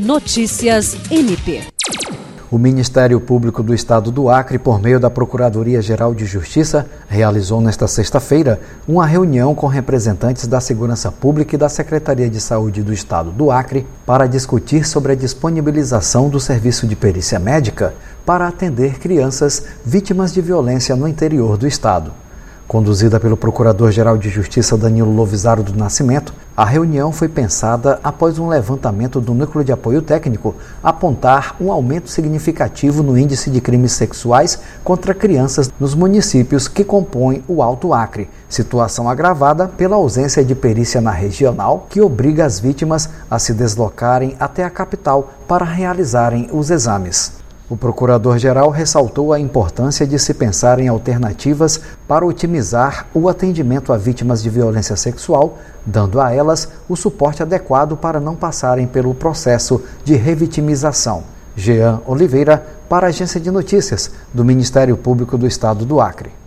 Notícias MP. O Ministério Público do Estado do Acre, por meio da Procuradoria-Geral de Justiça, realizou nesta sexta-feira uma reunião com representantes da Segurança Pública e da Secretaria de Saúde do Estado do Acre para discutir sobre a disponibilização do serviço de perícia médica para atender crianças vítimas de violência no interior do Estado. Conduzida pelo Procurador-Geral de Justiça Danilo Lovisaro do Nascimento, a reunião foi pensada após um levantamento do Núcleo de Apoio Técnico apontar um aumento significativo no índice de crimes sexuais contra crianças nos municípios que compõem o Alto Acre, situação agravada pela ausência de perícia na regional que obriga as vítimas a se deslocarem até a capital para realizarem os exames. O procurador-geral ressaltou a importância de se pensar em alternativas para otimizar o atendimento a vítimas de violência sexual, dando a elas o suporte adequado para não passarem pelo processo de revitimização. Jean Oliveira, para a Agência de Notícias do Ministério Público do Estado do Acre.